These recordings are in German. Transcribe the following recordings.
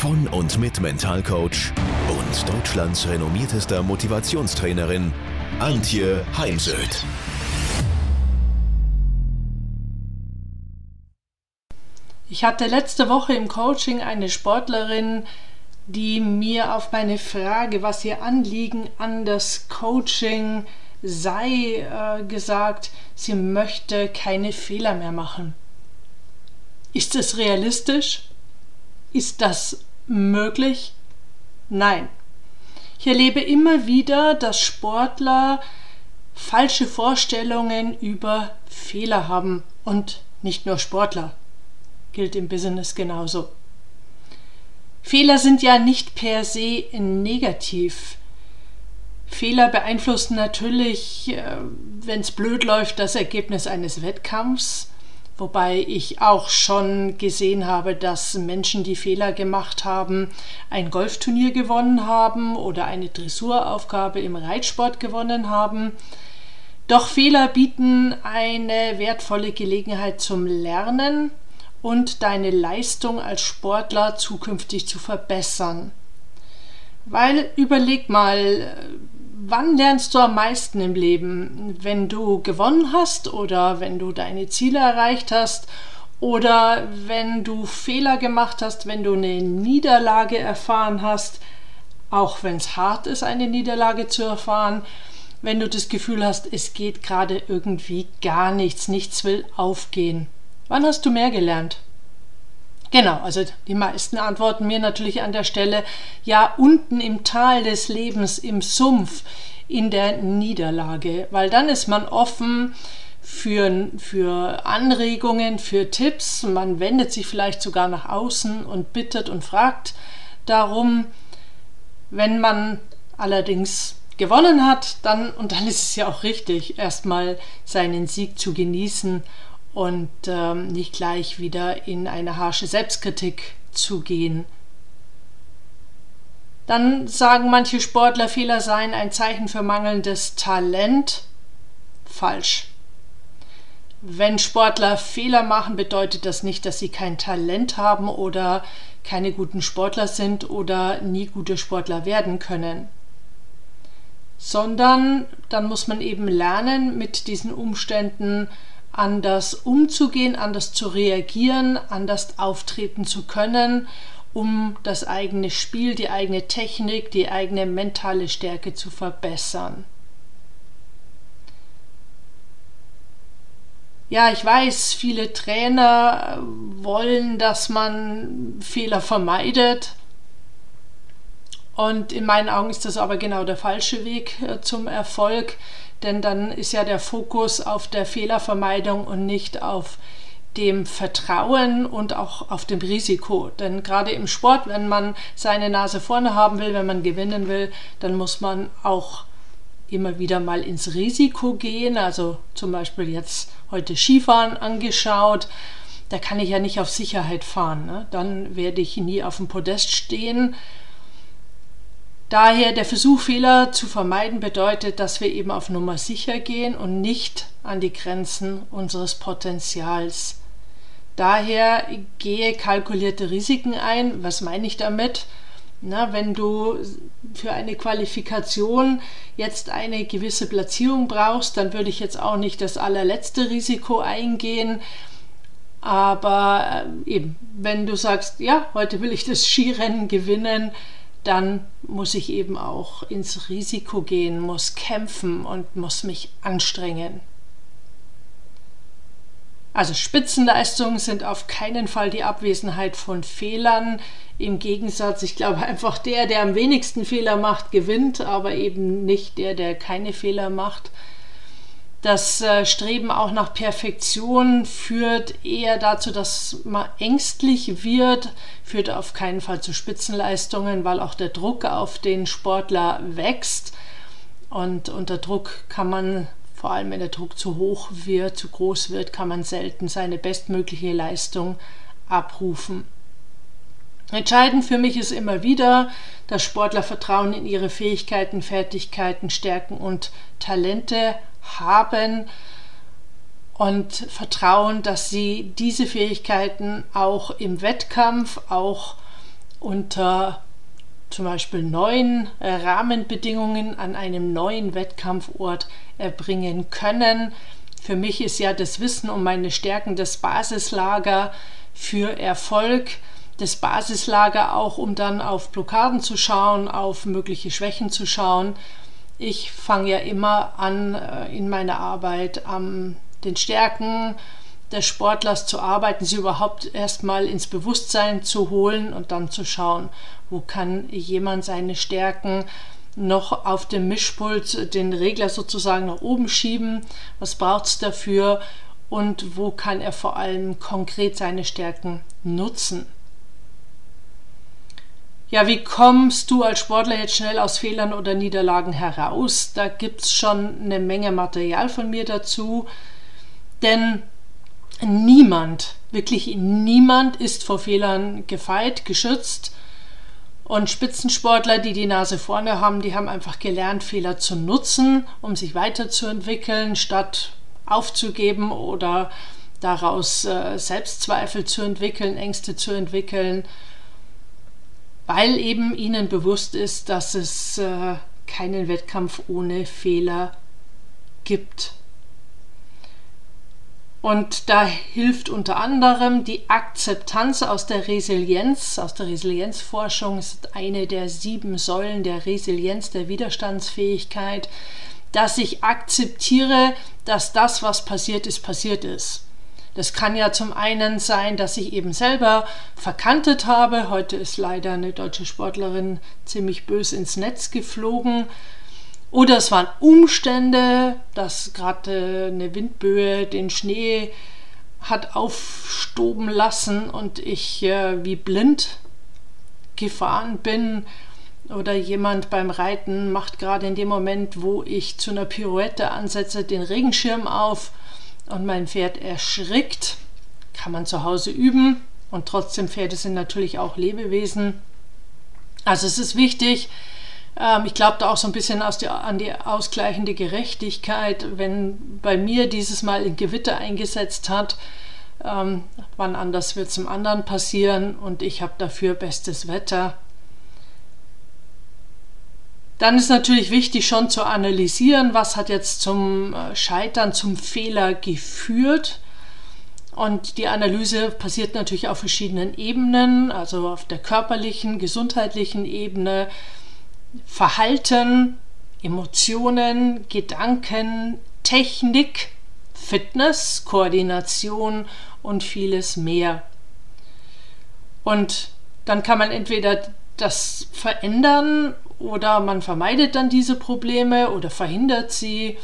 von und mit Mentalcoach und Deutschlands renommiertester Motivationstrainerin Antje Heimsöth. Ich hatte letzte Woche im Coaching eine Sportlerin, die mir auf meine Frage, was ihr Anliegen an das Coaching sei, äh, gesagt, sie möchte keine Fehler mehr machen. Ist es realistisch? Ist das möglich? Nein. Ich erlebe immer wieder, dass Sportler falsche Vorstellungen über Fehler haben und nicht nur Sportler. Gilt im Business genauso. Fehler sind ja nicht per se negativ. Fehler beeinflussen natürlich, äh, wenn es blöd läuft, das Ergebnis eines Wettkampfs. Wobei ich auch schon gesehen habe, dass Menschen, die Fehler gemacht haben, ein Golfturnier gewonnen haben oder eine Dressuraufgabe im Reitsport gewonnen haben. Doch Fehler bieten eine wertvolle Gelegenheit zum Lernen und deine Leistung als Sportler zukünftig zu verbessern. Weil überleg mal, wann lernst du am meisten im Leben? Wenn du gewonnen hast oder wenn du deine Ziele erreicht hast oder wenn du Fehler gemacht hast, wenn du eine Niederlage erfahren hast, auch wenn es hart ist, eine Niederlage zu erfahren, wenn du das Gefühl hast, es geht gerade irgendwie gar nichts, nichts will aufgehen. Wann hast du mehr gelernt? Genau, also die meisten antworten mir natürlich an der Stelle, ja, unten im Tal des Lebens, im Sumpf, in der Niederlage, weil dann ist man offen für, für Anregungen, für Tipps, man wendet sich vielleicht sogar nach außen und bittet und fragt darum, wenn man allerdings gewonnen hat, dann, und dann ist es ja auch richtig, erstmal seinen Sieg zu genießen und ähm, nicht gleich wieder in eine harsche Selbstkritik zu gehen. Dann sagen manche Sportler, Fehler seien ein Zeichen für mangelndes Talent. Falsch. Wenn Sportler Fehler machen, bedeutet das nicht, dass sie kein Talent haben oder keine guten Sportler sind oder nie gute Sportler werden können. Sondern dann muss man eben lernen, mit diesen Umständen anders umzugehen, anders zu reagieren, anders auftreten zu können, um das eigene Spiel, die eigene Technik, die eigene mentale Stärke zu verbessern. Ja, ich weiß, viele Trainer wollen, dass man Fehler vermeidet. Und in meinen Augen ist das aber genau der falsche Weg äh, zum Erfolg denn dann ist ja der Fokus auf der Fehlervermeidung und nicht auf dem Vertrauen und auch auf dem Risiko. Denn gerade im Sport, wenn man seine Nase vorne haben will, wenn man gewinnen will, dann muss man auch immer wieder mal ins Risiko gehen. Also zum Beispiel jetzt heute Skifahren angeschaut. Da kann ich ja nicht auf Sicherheit fahren. Ne? Dann werde ich nie auf dem Podest stehen. Daher der Versuch, Fehler zu vermeiden, bedeutet, dass wir eben auf Nummer sicher gehen und nicht an die Grenzen unseres Potenzials. Daher gehe kalkulierte Risiken ein. Was meine ich damit? Na, wenn du für eine Qualifikation jetzt eine gewisse Platzierung brauchst, dann würde ich jetzt auch nicht das allerletzte Risiko eingehen. Aber äh, eben, wenn du sagst, ja, heute will ich das Skirennen gewinnen, dann muss ich eben auch ins Risiko gehen, muss kämpfen und muss mich anstrengen. Also Spitzenleistungen sind auf keinen Fall die Abwesenheit von Fehlern. Im Gegensatz, ich glaube einfach der, der am wenigsten Fehler macht, gewinnt, aber eben nicht der, der keine Fehler macht. Das äh, Streben auch nach Perfektion führt eher dazu, dass man ängstlich wird, führt auf keinen Fall zu Spitzenleistungen, weil auch der Druck auf den Sportler wächst. Und unter Druck kann man, vor allem wenn der Druck zu hoch wird, zu groß wird, kann man selten seine bestmögliche Leistung abrufen. Entscheidend für mich ist immer wieder, dass Sportler Vertrauen in ihre Fähigkeiten, Fertigkeiten, Stärken und Talente haben und vertrauen, dass sie diese Fähigkeiten auch im Wettkampf, auch unter zum Beispiel neuen Rahmenbedingungen an einem neuen Wettkampfort erbringen können. Für mich ist ja das Wissen um meine Stärken das Basislager für Erfolg das Basislager auch, um dann auf Blockaden zu schauen, auf mögliche Schwächen zu schauen. Ich fange ja immer an, äh, in meiner Arbeit an den Stärken des Sportlers zu arbeiten, sie überhaupt erstmal ins Bewusstsein zu holen und dann zu schauen, wo kann jemand seine Stärken noch auf dem Mischpult den Regler sozusagen nach oben schieben, was braucht es dafür und wo kann er vor allem konkret seine Stärken nutzen. Ja, wie kommst du als Sportler jetzt schnell aus Fehlern oder Niederlagen heraus? Da gibt es schon eine Menge Material von mir dazu. Denn niemand, wirklich niemand ist vor Fehlern gefeit, geschützt. Und Spitzensportler, die die Nase vorne haben, die haben einfach gelernt, Fehler zu nutzen, um sich weiterzuentwickeln, statt aufzugeben oder daraus äh, Selbstzweifel zu entwickeln, Ängste zu entwickeln weil eben ihnen bewusst ist, dass es äh, keinen Wettkampf ohne Fehler gibt. Und da hilft unter anderem die Akzeptanz aus der Resilienz, aus der Resilienzforschung, ist eine der sieben Säulen der Resilienz, der Widerstandsfähigkeit, dass ich akzeptiere, dass das, was passiert ist, passiert ist. Das kann ja zum einen sein, dass ich eben selber verkantet habe. Heute ist leider eine deutsche Sportlerin ziemlich bös ins Netz geflogen. Oder es waren Umstände, dass gerade eine Windböe den Schnee hat aufstoben lassen und ich äh, wie blind gefahren bin. Oder jemand beim Reiten macht gerade in dem Moment, wo ich zu einer Pirouette ansetze, den Regenschirm auf und mein Pferd erschrickt. Kann man zu Hause üben und trotzdem Pferde sind natürlich auch Lebewesen. Also es ist wichtig, ähm, ich glaube da auch so ein bisschen die, an die ausgleichende Gerechtigkeit, wenn bei mir dieses Mal ein Gewitter eingesetzt hat, ähm, wann anders wird zum anderen passieren und ich habe dafür bestes Wetter. Dann ist natürlich wichtig schon zu analysieren, was hat jetzt zum äh, Scheitern, zum Fehler geführt. Und die Analyse passiert natürlich auf verschiedenen Ebenen, also auf der körperlichen, gesundheitlichen Ebene, Verhalten, Emotionen, Gedanken, Technik, Fitness, Koordination und vieles mehr. Und dann kann man entweder das verändern oder man vermeidet dann diese Probleme oder verhindert sie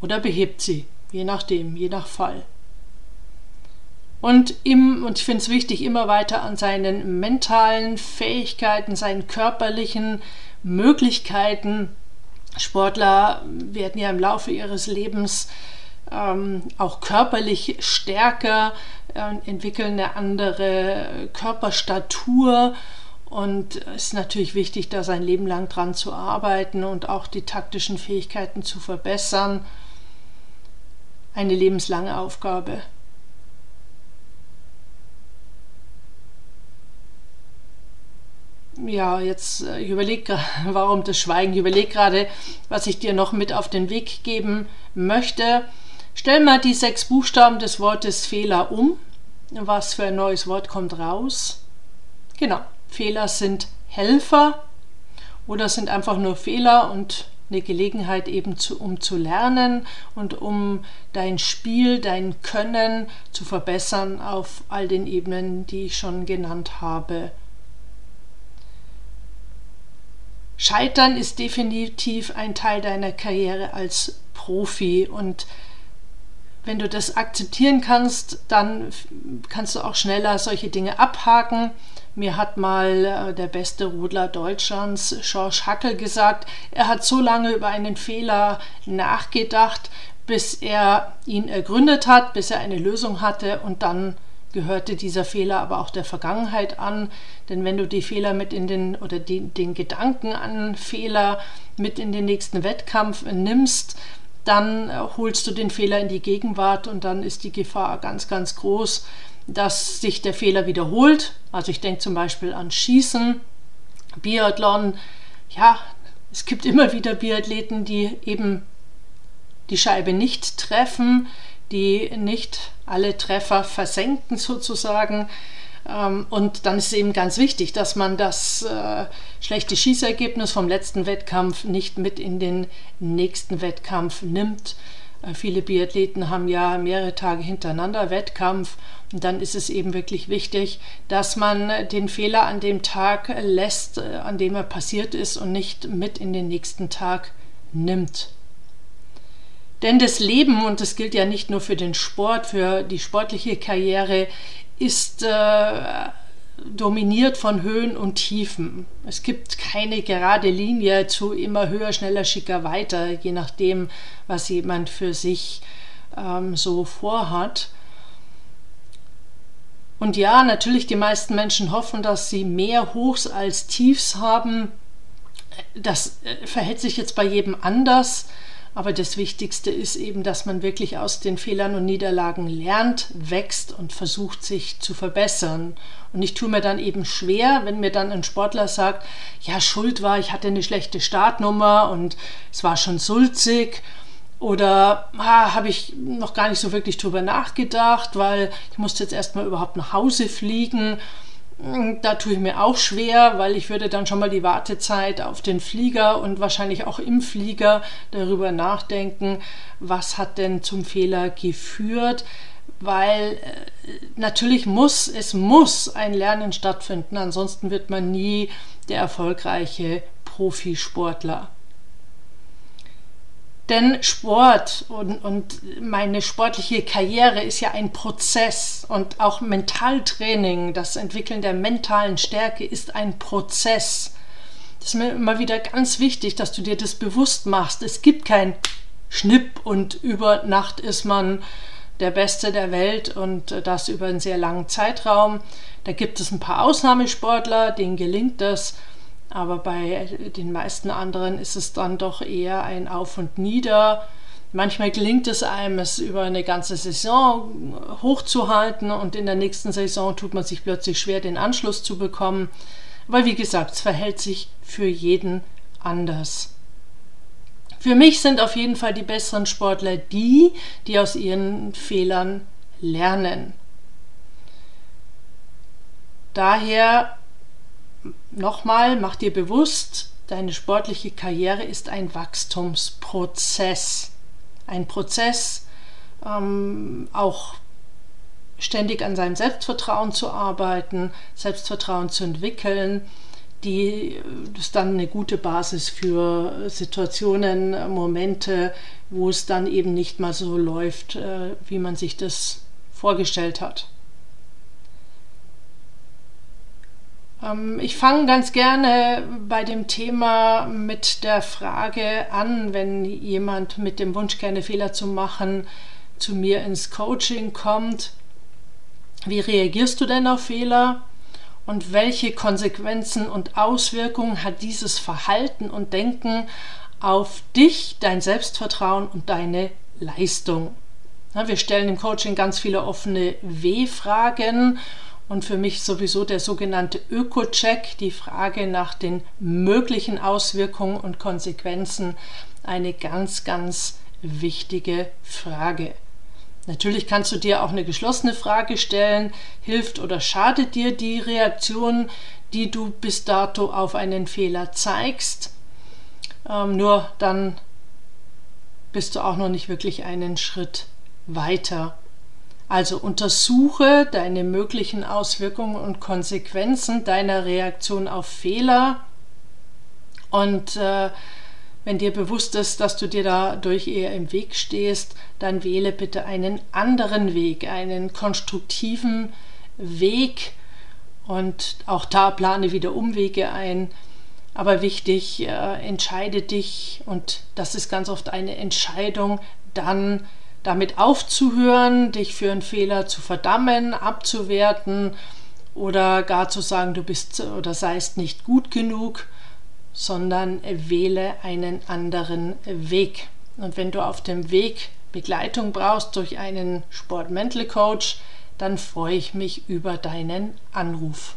oder behebt sie, je nachdem, je nach Fall. Und, im, und ich finde es wichtig, immer weiter an seinen mentalen Fähigkeiten, seinen körperlichen Möglichkeiten. Sportler werden ja im Laufe ihres Lebens ähm, auch körperlich stärker, äh, entwickeln eine andere Körperstatur und es ist natürlich wichtig, da sein Leben lang dran zu arbeiten und auch die taktischen Fähigkeiten zu verbessern. Eine lebenslange Aufgabe. Ja, jetzt äh, ich überlege warum das Schweigen? Ich überlege gerade, was ich dir noch mit auf den Weg geben möchte. Stell mal die sechs Buchstaben des Wortes Fehler um. Was für ein neues Wort kommt raus? Genau, Fehler sind Helfer oder sind einfach nur Fehler und eine Gelegenheit eben zu, um zu lernen und um dein Spiel, dein Können zu verbessern auf all den Ebenen, die ich schon genannt habe. Scheitern ist definitiv ein Teil deiner Karriere als Profi und wenn du das akzeptieren kannst, dann kannst du auch schneller solche Dinge abhaken. Mir hat mal äh, der beste Rudler Deutschlands, George Hackel, gesagt, er hat so lange über einen Fehler nachgedacht, bis er ihn ergründet hat, bis er eine Lösung hatte und dann gehörte dieser Fehler aber auch der Vergangenheit an. Denn wenn du die Fehler mit in den oder den, den Gedanken an Fehler mit in den nächsten Wettkampf nimmst, dann holst du den Fehler in die Gegenwart und dann ist die Gefahr ganz, ganz groß, dass sich der Fehler wiederholt. Also ich denke zum Beispiel an Schießen, Biathlon. Ja, es gibt immer wieder Biathleten, die eben die Scheibe nicht treffen, die nicht alle Treffer versenken sozusagen. Ähm, und dann ist es eben ganz wichtig, dass man das äh, schlechte Schießergebnis vom letzten Wettkampf nicht mit in den nächsten Wettkampf nimmt. Äh, viele Biathleten haben ja mehrere Tage hintereinander Wettkampf und dann ist es eben wirklich wichtig, dass man den Fehler an dem Tag lässt, äh, an dem er passiert ist und nicht mit in den nächsten Tag nimmt. Denn das Leben, und das gilt ja nicht nur für den Sport, für die sportliche Karriere, ist äh, dominiert von Höhen und Tiefen. Es gibt keine gerade Linie zu immer höher, schneller, schicker, weiter, je nachdem, was jemand für sich ähm, so vorhat. Und ja, natürlich, die meisten Menschen hoffen, dass sie mehr Hochs als Tiefs haben. Das äh, verhält sich jetzt bei jedem anders. Aber das Wichtigste ist eben, dass man wirklich aus den Fehlern und Niederlagen lernt, wächst und versucht, sich zu verbessern. Und ich tue mir dann eben schwer, wenn mir dann ein Sportler sagt, ja, Schuld war, ich hatte eine schlechte Startnummer und es war schon sulzig. Oder ah, habe ich noch gar nicht so wirklich drüber nachgedacht, weil ich musste jetzt erstmal überhaupt nach Hause fliegen da tue ich mir auch schwer, weil ich würde dann schon mal die Wartezeit auf den Flieger und wahrscheinlich auch im Flieger darüber nachdenken, was hat denn zum Fehler geführt, weil äh, natürlich muss, es muss ein Lernen stattfinden, ansonsten wird man nie der erfolgreiche Profisportler. Denn Sport und, und meine sportliche Karriere ist ja ein Prozess und auch Mentaltraining, das Entwickeln der mentalen Stärke ist ein Prozess. Das ist mir immer wieder ganz wichtig, dass du dir das bewusst machst. Es gibt kein Schnipp und über Nacht ist man der Beste der Welt und das über einen sehr langen Zeitraum. Da gibt es ein paar Ausnahmesportler, denen gelingt das aber bei den meisten anderen ist es dann doch eher ein Auf und Nieder. Manchmal gelingt es einem, es über eine ganze Saison hochzuhalten und in der nächsten Saison tut man sich plötzlich schwer, den Anschluss zu bekommen. Aber wie gesagt, es verhält sich für jeden anders. Für mich sind auf jeden Fall die besseren Sportler die, die aus ihren Fehlern lernen. Daher nochmal, mach dir bewusst, deine sportliche Karriere ist ein Wachstumsprozess. Ein Prozess, ähm, auch ständig an seinem Selbstvertrauen zu arbeiten, Selbstvertrauen zu entwickeln, die ist dann eine gute Basis für Situationen, Momente, wo es dann eben nicht mal so läuft, äh, wie man sich das vorgestellt hat. Ähm, ich fange ganz gerne bei dem Thema mit der Frage an, wenn jemand mit dem Wunsch, keine Fehler zu machen, zu mir ins Coaching kommt. Wie reagierst du denn auf Fehler? Und welche Konsequenzen und Auswirkungen hat dieses Verhalten und Denken auf dich, dein Selbstvertrauen und deine Leistung? wir stellen im Coaching ganz viele offene W-Fragen und für mich sowieso der sogenannte Öko-Check, die Frage nach den möglichen Auswirkungen und Konsequenzen, eine ganz, ganz wichtige Frage. Natürlich kannst du dir auch eine geschlossene Frage stellen, hilft oder schadet dir die Reaktion, die du bis dato auf einen Fehler zeigst. Ähm, nur dann bist du auch noch nicht wirklich einen Schritt weiter. Also untersuche deine möglichen Auswirkungen und Konsequenzen deiner Reaktion auf Fehler. Und äh, Wenn dir bewusst ist, dass du dir dadurch eher im Weg stehst, dann wähle bitte einen anderen Weg, einen konstruktiven Weg. Und auch da plane wieder Umwege ein. Aber wichtig, äh, entscheide dich. Und das ist ganz oft eine Entscheidung, dann damit aufzuhören, dich für einen Fehler zu verdammen, abzuwerten oder gar zu sagen, du bist oder seist nicht gut genug, sondern wähle einen anderen Weg. Und wenn du auf dem Weg Begleitung brauchst durch einen Sport Mental Coach, dann freue ich mich über deinen Anruf.